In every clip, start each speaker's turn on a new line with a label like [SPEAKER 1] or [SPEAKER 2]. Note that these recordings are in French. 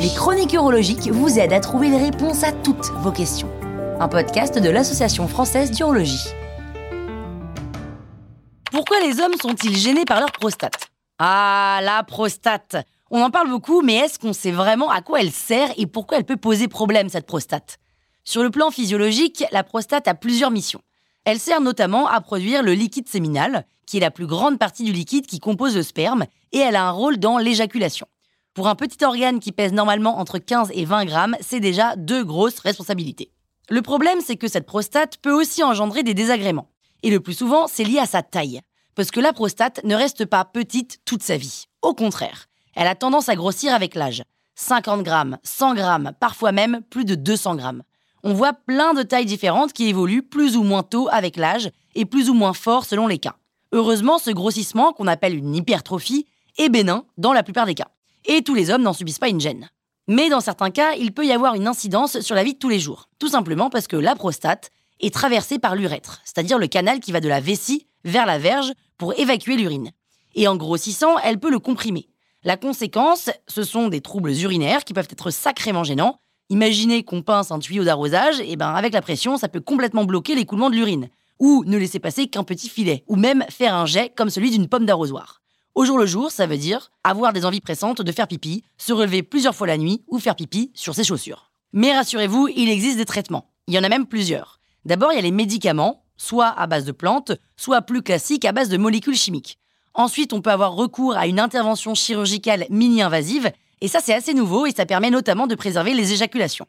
[SPEAKER 1] Les chroniques urologiques vous aident à trouver les réponses à toutes vos questions. Un podcast de l'Association française d'urologie. Pourquoi les hommes sont-ils gênés par leur prostate? Ah, la prostate On en parle beaucoup, mais est-ce qu'on sait vraiment à quoi elle sert et pourquoi elle peut poser problème, cette prostate? Sur le plan physiologique, la prostate a plusieurs missions. Elle sert notamment à produire le liquide séminal, qui est la plus grande partie du liquide qui compose le sperme, et elle a un rôle dans l'éjaculation. Pour un petit organe qui pèse normalement entre 15 et 20 grammes, c'est déjà deux grosses responsabilités. Le problème, c'est que cette prostate peut aussi engendrer des désagréments. Et le plus souvent, c'est lié à sa taille. Parce que la prostate ne reste pas petite toute sa vie. Au contraire, elle a tendance à grossir avec l'âge. 50 grammes, 100 grammes, parfois même plus de 200 grammes. On voit plein de tailles différentes qui évoluent plus ou moins tôt avec l'âge et plus ou moins fort selon les cas. Heureusement, ce grossissement, qu'on appelle une hypertrophie, est bénin dans la plupart des cas et tous les hommes n'en subissent pas une gêne. Mais dans certains cas, il peut y avoir une incidence sur la vie de tous les jours, tout simplement parce que la prostate est traversée par l'urètre, c'est-à-dire le canal qui va de la vessie vers la verge pour évacuer l'urine. Et en grossissant, elle peut le comprimer. La conséquence, ce sont des troubles urinaires qui peuvent être sacrément gênants. Imaginez qu'on pince un tuyau d'arrosage, et ben avec la pression, ça peut complètement bloquer l'écoulement de l'urine, ou ne laisser passer qu'un petit filet, ou même faire un jet comme celui d'une pomme d'arrosoir. Au jour le jour, ça veut dire avoir des envies pressantes de faire pipi, se relever plusieurs fois la nuit ou faire pipi sur ses chaussures. Mais rassurez-vous, il existe des traitements. Il y en a même plusieurs. D'abord, il y a les médicaments, soit à base de plantes, soit plus classiques à base de molécules chimiques. Ensuite, on peut avoir recours à une intervention chirurgicale mini-invasive, et ça c'est assez nouveau et ça permet notamment de préserver les éjaculations.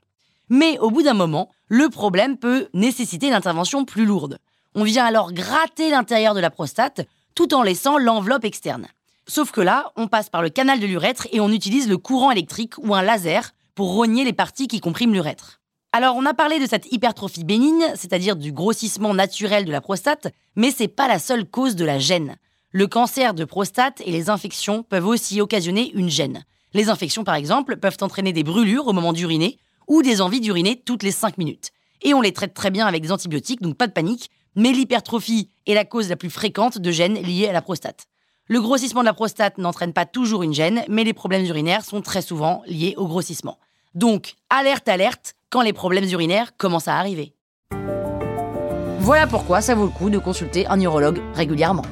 [SPEAKER 1] Mais au bout d'un moment, le problème peut nécessiter une intervention plus lourde. On vient alors gratter l'intérieur de la prostate tout en laissant l'enveloppe externe. Sauf que là, on passe par le canal de l'urètre et on utilise le courant électrique ou un laser pour rogner les parties qui compriment l'urètre. Alors, on a parlé de cette hypertrophie bénigne, c'est-à-dire du grossissement naturel de la prostate, mais c'est pas la seule cause de la gêne. Le cancer de prostate et les infections peuvent aussi occasionner une gêne. Les infections, par exemple, peuvent entraîner des brûlures au moment d'uriner ou des envies d'uriner toutes les 5 minutes. Et on les traite très bien avec des antibiotiques, donc pas de panique, mais l'hypertrophie est la cause la plus fréquente de gènes liés à la prostate. Le grossissement de la prostate n'entraîne pas toujours une gêne, mais les problèmes urinaires sont très souvent liés au grossissement. Donc, alerte, alerte, quand les problèmes urinaires commencent à arriver. Voilà pourquoi ça vaut le coup de consulter un urologue régulièrement.